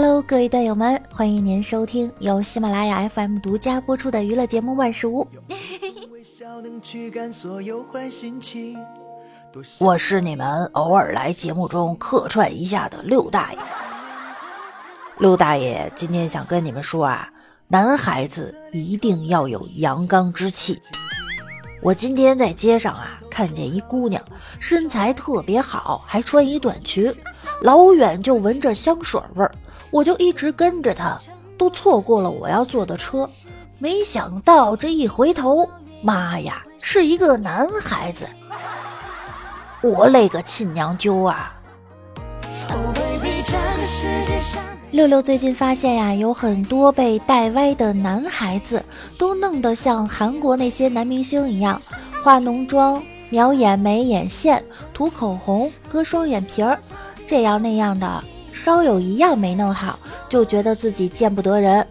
Hello，各位段友们，欢迎您收听由喜马拉雅 FM 独家播出的娱乐节目《万事屋》。我是你们偶尔来节目中客串一下的六大爷。六大爷今天想跟你们说啊，男孩子一定要有阳刚之气。我今天在街上啊，看见一姑娘，身材特别好，还穿一短裙，老远就闻着香水味儿。我就一直跟着他，都错过了我要坐的车。没想到这一回头，妈呀，是一个男孩子！我勒个亲娘舅啊！六六最近发现呀，有很多被带歪的男孩子，都弄得像韩国那些男明星一样，化浓妆、描眼眉眼线、涂口红、割双眼皮儿，这样那样的。稍有一样没弄好，就觉得自己见不得人。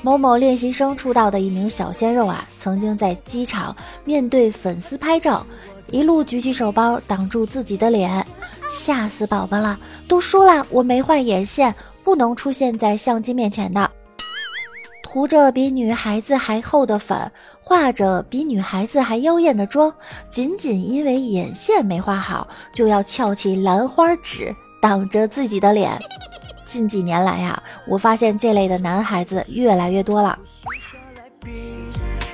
某某练习生出道的一名小鲜肉啊，曾经在机场面对粉丝拍照，一路举起手包挡住自己的脸，吓死宝宝了！都说了我没画眼线，不能出现在相机面前的。涂着比女孩子还厚的粉，化着比女孩子还妖艳的妆，仅仅因为眼线没画好，就要翘起兰花指挡着自己的脸。近几年来呀，我发现这类的男孩子越来越多了。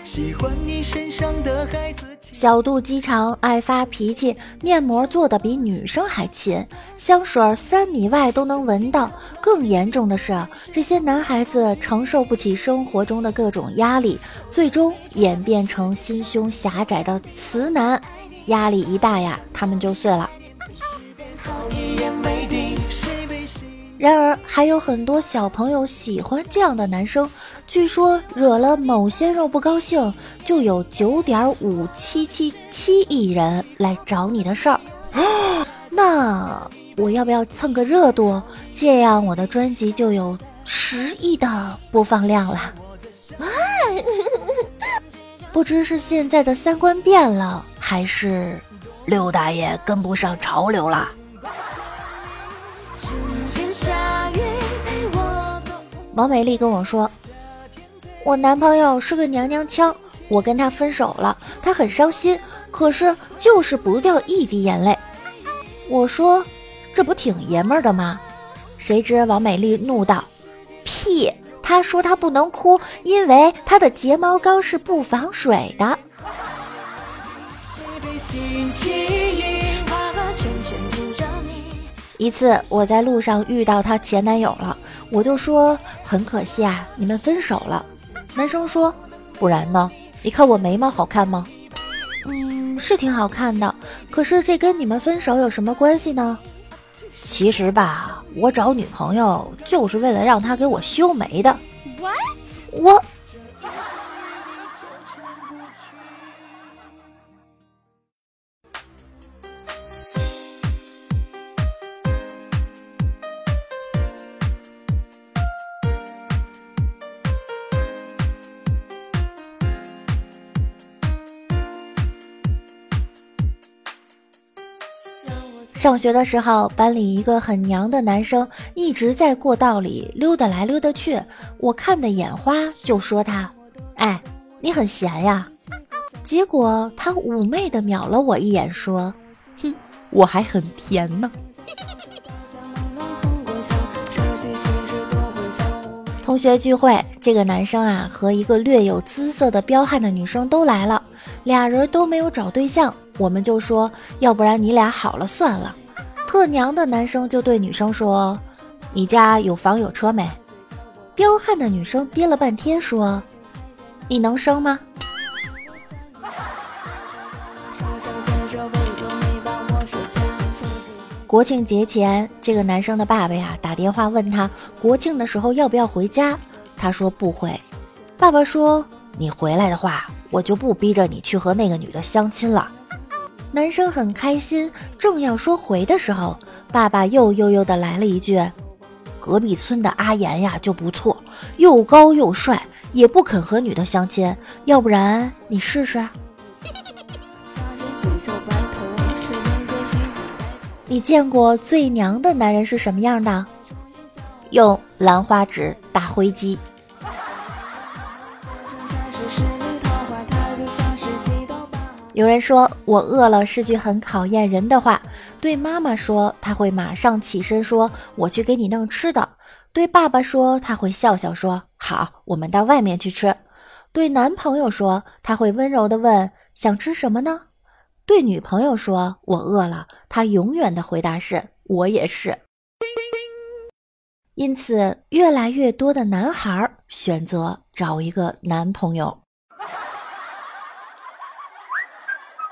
喜欢你身上的孩子。小肚鸡肠，爱发脾气，面膜做的比女生还勤，香水三米外都能闻到。更严重的是，这些男孩子承受不起生活中的各种压力，最终演变成心胸狭窄的雌男。压力一大呀，他们就碎了。然而，还有很多小朋友喜欢这样的男生。据说，惹了某鲜肉不高兴，就有九点五七七七亿人来找你的事儿。那我要不要蹭个热度？这样我的专辑就有十亿的播放量了。不知是现在的三观变了，还是六大爷跟不上潮流了。王美丽跟我说：“我男朋友是个娘娘腔，我跟他分手了，他很伤心，可是就是不掉一滴眼泪。”我说：“这不挺爷们儿的吗？”谁知王美丽怒道：“屁！他说他不能哭，因为他的睫毛膏是不防水的。”一次我在路上遇到她前男友了。我就说很可惜啊，你们分手了。男生说，不然呢？你看我眉毛好看吗？嗯，是挺好看的。可是这跟你们分手有什么关系呢？其实吧，我找女朋友就是为了让她给我修眉的。上学的时候，班里一个很娘的男生一直在过道里溜达来溜达去，我看的眼花，就说他：“哎，你很闲呀。”结果他妩媚的瞄了我一眼，说：“哼，我还很甜呢。”同学聚会，这个男生啊和一个略有姿色的彪悍的女生都来了，俩人都没有找对象。我们就说，要不然你俩好了算了。特娘的男生就对女生说：“你家有房有车没？”彪悍的女生憋了半天说：“你能生吗？”国庆节前，这个男生的爸爸呀打电话问他国庆的时候要不要回家，他说不回。爸爸说：“你回来的话，我就不逼着你去和那个女的相亲了。”男生很开心，正要说回的时候，爸爸又悠悠的来了一句：“隔壁村的阿岩呀就不错，又高又帅，也不肯和女的相亲，要不然你试试。”你见过最娘的男人是什么样的？用兰花指打灰机。有人说我饿了是句很考验人的话。对妈妈说，他会马上起身说：“我去给你弄吃的。”对爸爸说，他会笑笑说：“好，我们到外面去吃。”对男朋友说，他会温柔的问：“想吃什么呢？”对女朋友说：“我饿了。”他永远的回答是：“我也是。”因此，越来越多的男孩选择找一个男朋友。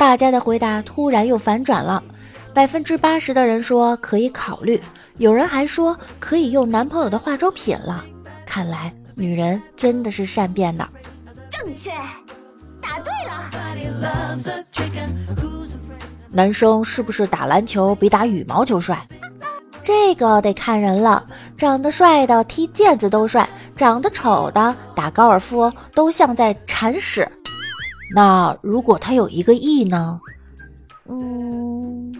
大家的回答突然又反转了。百分之八十的人说可以考虑，有人还说可以用男朋友的化妆品了。看来女人真的是善变的。正确，答对了。男生是不是打篮球比打羽毛球帅？这个得看人了。长得帅的踢毽子都帅，长得丑的打高尔夫都像在铲屎。那如果他有一个亿呢？嗯。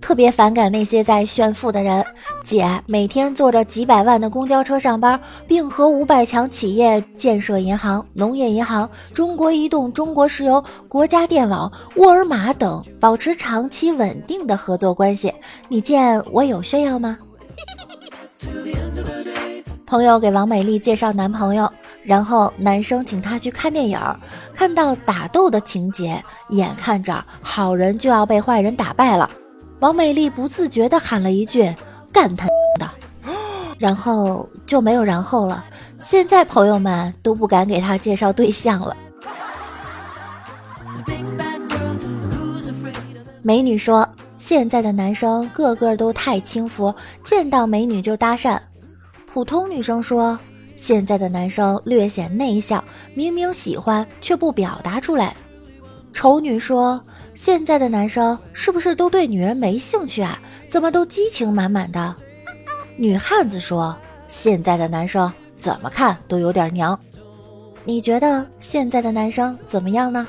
特别反感那些在炫富的人。姐每天坐着几百万的公交车上班，并和五百强企业、建设银行、农业银行、中国移动、中国石油、国家电网、沃尔玛等保持长期稳定的合作关系。你见我有炫耀吗？朋友给王美丽介绍男朋友，然后男生请她去看电影，看到打斗的情节，眼看着好人就要被坏人打败了。王美丽不自觉地喊了一句：“干他的！”然后就没有然后了。现在朋友们都不敢给她介绍对象了。美女说：“现在的男生个个都太轻浮，见到美女就搭讪。”普通女生说：“现在的男生略显内向，明明喜欢却不表达出来。”丑女说。现在的男生是不是都对女人没兴趣啊？怎么都激情满满的？女汉子说：“现在的男生怎么看都有点娘。”你觉得现在的男生怎么样呢？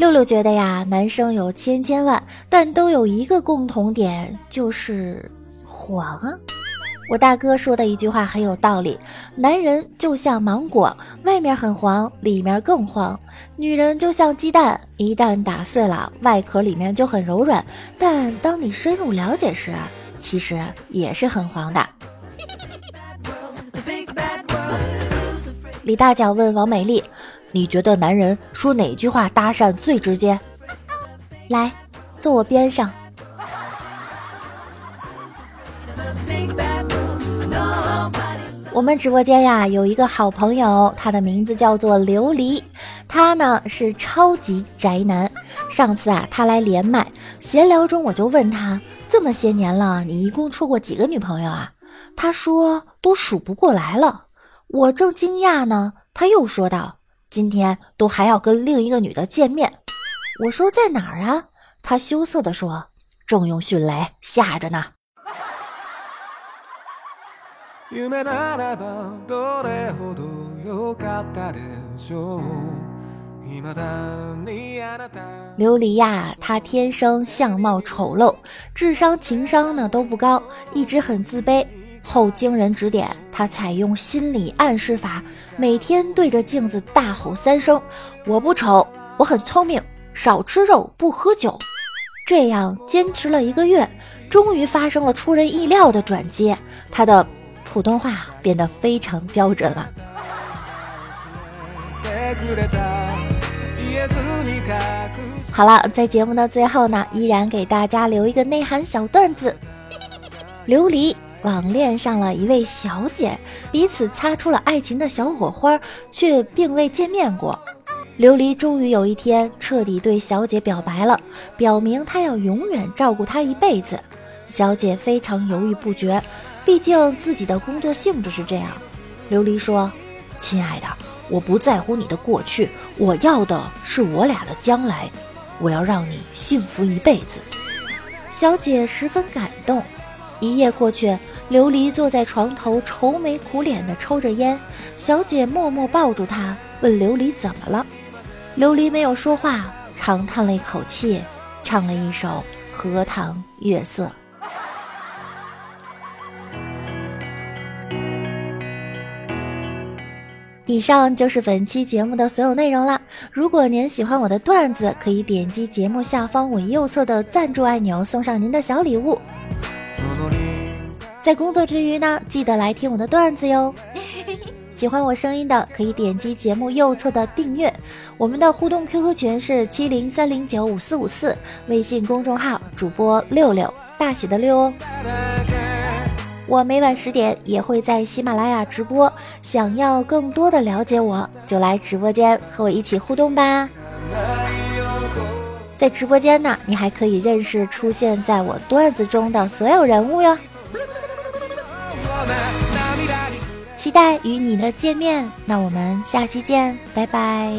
六六觉得呀，男生有千千万，但都有一个共同点，就是黄。我大哥说的一句话很有道理：男人就像芒果，外面很黄，里面更黄；女人就像鸡蛋，一旦打碎了，外壳里面就很柔软，但当你深入了解时，其实也是很黄的。李大脚问王美丽：“你觉得男人说哪句话搭讪最直接？”来，坐我边上。我们直播间呀有一个好朋友，他的名字叫做琉璃，他呢是超级宅男。上次啊他来连麦闲聊中，我就问他这么些年了，你一共处过几个女朋友啊？他说都数不过来了。我正惊讶呢，他又说道今天都还要跟另一个女的见面。我说在哪儿啊？他羞涩地说正用迅雷下着呢。琉璃呀，她天生相貌丑陋，智商情商呢都不高，一直很自卑。后经人指点，他采用心理暗示法，每天对着镜子大吼三声：“我不丑，我很聪明，少吃肉，不喝酒。”这样坚持了一个月，终于发生了出人意料的转机，他的。普通话变得非常标准了。好了，在节目的最后呢，依然给大家留一个内涵小段子：琉璃网恋上了一位小姐，彼此擦出了爱情的小火花，却并未见面过。琉璃终于有一天彻底对小姐表白了，表明她要永远照顾她一辈子。小姐非常犹豫不决，毕竟自己的工作性质是这样。琉璃说：“亲爱的，我不在乎你的过去，我要的是我俩的将来。我要让你幸福一辈子。”小姐十分感动。一夜过去，琉璃坐在床头，愁眉苦脸的抽着烟。小姐默默抱住她，问琉璃怎么了。琉璃没有说话，长叹了一口气，唱了一首《荷塘月色》。以上就是本期节目的所有内容了。如果您喜欢我的段子，可以点击节目下方我右侧的赞助按钮，送上您的小礼物。在工作之余呢，记得来听我的段子哟。喜欢我声音的，可以点击节目右侧的订阅。我们的互动 QQ 群是七零三零九五四五四，微信公众号主播六六大写的六哦。我每晚十点也会在喜马拉雅直播，想要更多的了解我，就来直播间和我一起互动吧。在直播间呢，你还可以认识出现在我段子中的所有人物哟。期待与你的见面，那我们下期见，拜拜。